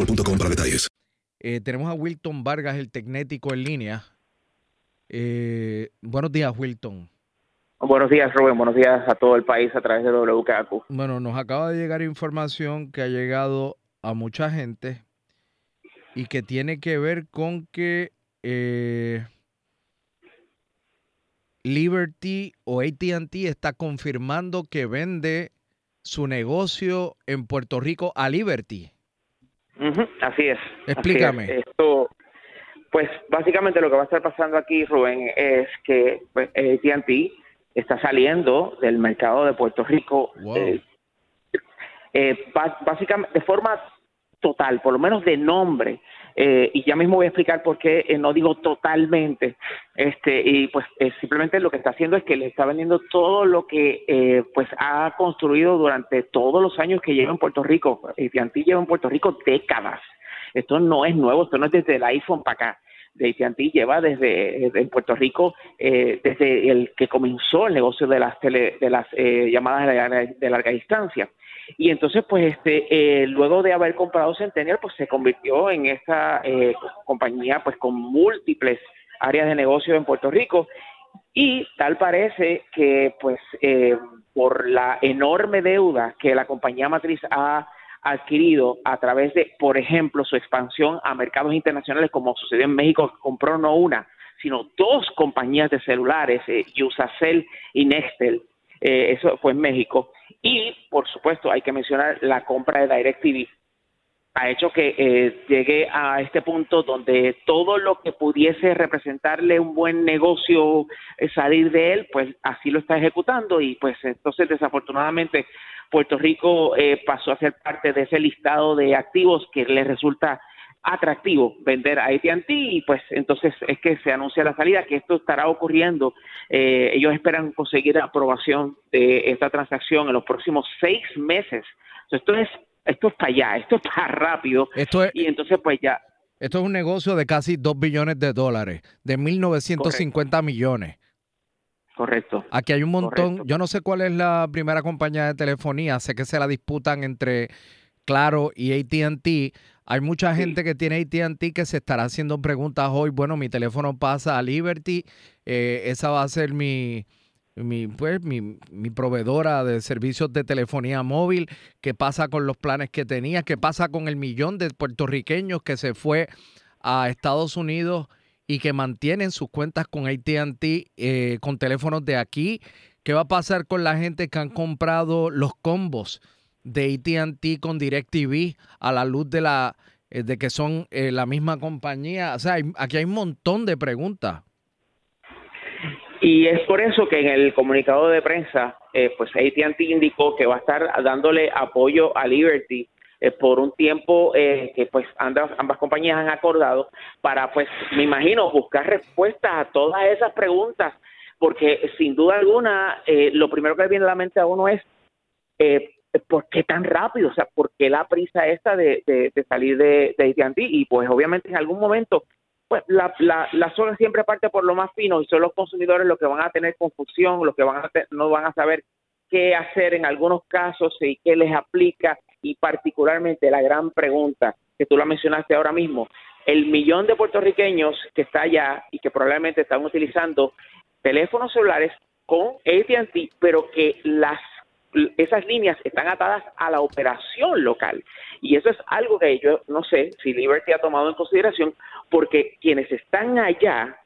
boostmobile.com para detalles. Eh, tenemos a Wilton Vargas, el tecnético en línea. Eh, buenos días, Wilton. Buenos días, Rubén. Buenos días a todo el país a través de WKQ. Bueno, nos acaba de llegar información que ha llegado a mucha gente y que tiene que ver con que eh, Liberty o ATT está confirmando que vende su negocio en Puerto Rico a Liberty. Ujú, Así es. Explícame. Así es. Esto, pues básicamente lo que va a estar pasando aquí, Rubén, es que pues, AT&T está saliendo del mercado de Puerto Rico eh, eh, ba- básicamente de forma total, por lo menos de nombre. eh, y ya mismo voy a explicar por qué eh, no digo totalmente. Este y pues simplemente lo que está haciendo es que le está vendiendo todo lo que eh, pues ha construido durante todos los años que lleva en Puerto Rico. AT&T lleva en Puerto Rico décadas. Esto no es nuevo, esto no es desde el iPhone para acá. De AT&T lleva desde, desde en Puerto Rico eh, desde el que comenzó el negocio de las tele- de las eh, llamadas de larga, de larga distancia. Y entonces, pues, este, eh, luego de haber comprado Centennial, pues se convirtió en esta eh, compañía, pues, con múltiples áreas de negocio en Puerto Rico. Y tal parece que, pues, eh, por la enorme deuda que la compañía matriz ha adquirido a través de, por ejemplo, su expansión a mercados internacionales, como sucedió en México, compró no una, sino dos compañías de celulares, eh, y Nextel, eh, eso fue en México. Y, por supuesto, hay que mencionar la compra de DirecTV. Ha hecho que eh, llegue a este punto donde todo lo que pudiese representarle un buen negocio eh, salir de él, pues así lo está ejecutando. Y pues entonces desafortunadamente Puerto Rico eh, pasó a ser parte de ese listado de activos que le resulta atractivo vender a AT&T y pues entonces es que se anuncia la salida que esto estará ocurriendo. Eh, ellos esperan conseguir aprobación de esta transacción en los próximos seis meses. Esto es esto es para allá esto es para rápido. Esto es, y entonces pues ya. Esto es un negocio de casi 2 billones de dólares, de 1.950 millones. correcto. Aquí hay un montón, yo no sé cuál es la primera compañía de telefonía, sé que se la disputan entre Claro y ATT. Hay mucha gente que tiene ATT que se estará haciendo preguntas hoy, bueno, mi teléfono pasa a Liberty, eh, esa va a ser mi, mi, pues, mi, mi proveedora de servicios de telefonía móvil, qué pasa con los planes que tenía, qué pasa con el millón de puertorriqueños que se fue a Estados Unidos y que mantienen sus cuentas con ATT eh, con teléfonos de aquí. ¿Qué va a pasar con la gente que han comprado los combos de ATT con DirecTV a la luz de la eh, de que son eh, la misma compañía? O sea, aquí hay un montón de preguntas. Y es por eso que en el comunicado de prensa, eh, pues AT&T indicó que va a estar dándole apoyo a Liberty eh, por un tiempo eh, que pues ambas, ambas compañías han acordado para pues me imagino buscar respuestas a todas esas preguntas porque sin duda alguna eh, lo primero que viene a la mente a uno es eh, ¿por qué tan rápido? O sea, ¿por qué la prisa esta de, salir de, de AT&T? Y pues obviamente en algún momento pues la, la, la soga siempre parte por lo más fino y son los consumidores los que van a tener confusión, los que van a te- no van a saber qué hacer en algunos casos y qué les aplica y particularmente la gran pregunta que tú la mencionaste ahora mismo, el millón de puertorriqueños que está allá y que probablemente están utilizando teléfonos celulares con AT&T, pero que las esas líneas están atadas a la operación local. Y eso es algo que yo no sé si Liberty ha tomado en consideración, porque quienes están allá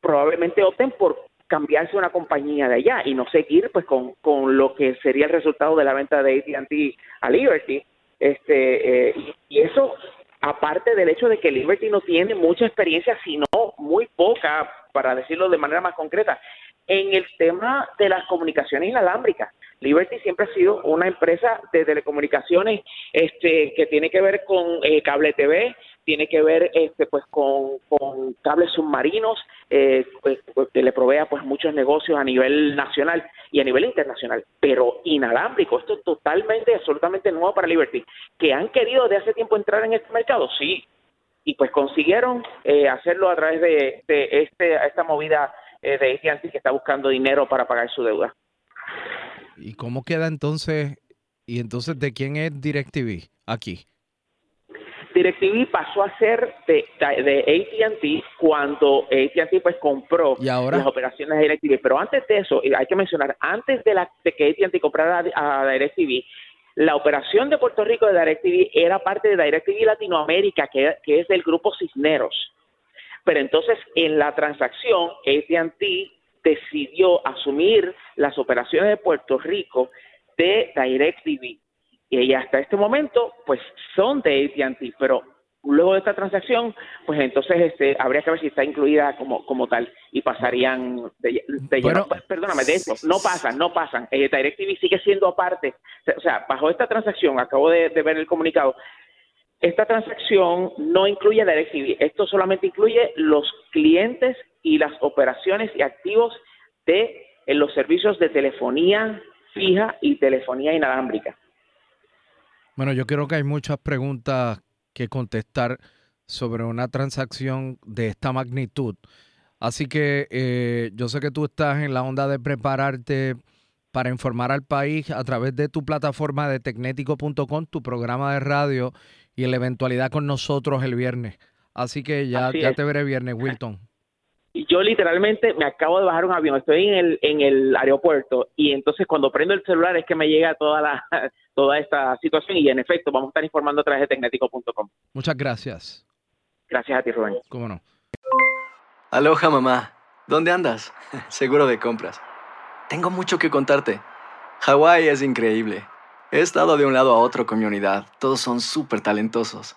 probablemente opten por cambiarse una compañía de allá y no seguir pues con, con lo que sería el resultado de la venta de AT&T a Liberty. Este, eh, y eso aparte del hecho de que Liberty no tiene mucha experiencia, sino muy poca, para decirlo de manera más concreta, en el tema de las comunicaciones inalámbricas. Liberty siempre ha sido una empresa de telecomunicaciones este, que tiene que ver con eh, cable TV, tiene que ver este, pues con, cables submarinos, eh, pues, que le provea pues muchos negocios a nivel nacional y a nivel internacional, pero inalámbrico, esto es totalmente, absolutamente nuevo para Liberty, que han querido de hace tiempo entrar en este mercado, sí, y pues consiguieron eh, hacerlo a través de, de este, esta movida eh, de AT&T que está buscando dinero para pagar su deuda. ¿Y cómo queda entonces? ¿Y entonces de quién es DirecTV aquí? DirecTV pasó a ser de, de AT&T cuando AT&T pues compró ¿Y ahora? las operaciones de DirecTV. Pero antes de eso, hay que mencionar, antes de, la, de que AT&T comprara a, a DirecTV, la operación de Puerto Rico de DirecTV era parte de DirecTV Latinoamérica, que, que es del grupo Cisneros. Pero entonces en la transacción, AT&T decidió asumir las operaciones de Puerto Rico de DirecTV. Y hasta este momento, pues son de AT&T, pero luego de esta transacción, pues entonces este, habría que ver si está incluida como, como tal y pasarían de, de Bueno, lleno. Perdóname, de esto, no pasan, no pasan. Eh, DirecTV sigue siendo aparte. O sea, bajo esta transacción, acabo de, de ver el comunicado, esta transacción no incluye DirecTV. Esto solamente incluye los clientes y las operaciones y activos de en los servicios de telefonía fija y telefonía inalámbrica. Bueno, yo creo que hay muchas preguntas que contestar sobre una transacción de esta magnitud. Así que eh, yo sé que tú estás en la onda de prepararte para informar al país a través de tu plataforma de tecnético.com, tu programa de radio y la eventualidad con nosotros el viernes. Así que ya, Así ya te veré viernes, Wilton. Yo literalmente me acabo de bajar un avión, estoy en el, en el aeropuerto y entonces cuando prendo el celular es que me llega toda la toda esta situación y en efecto vamos a estar informando a través de tecnético.com. Muchas gracias. Gracias a ti, Rubén. ¿Cómo no? Aloha mamá, ¿dónde andas? Seguro de compras. Tengo mucho que contarte. Hawái es increíble. He estado de un lado a otro con mi unidad. Todos son súper talentosos.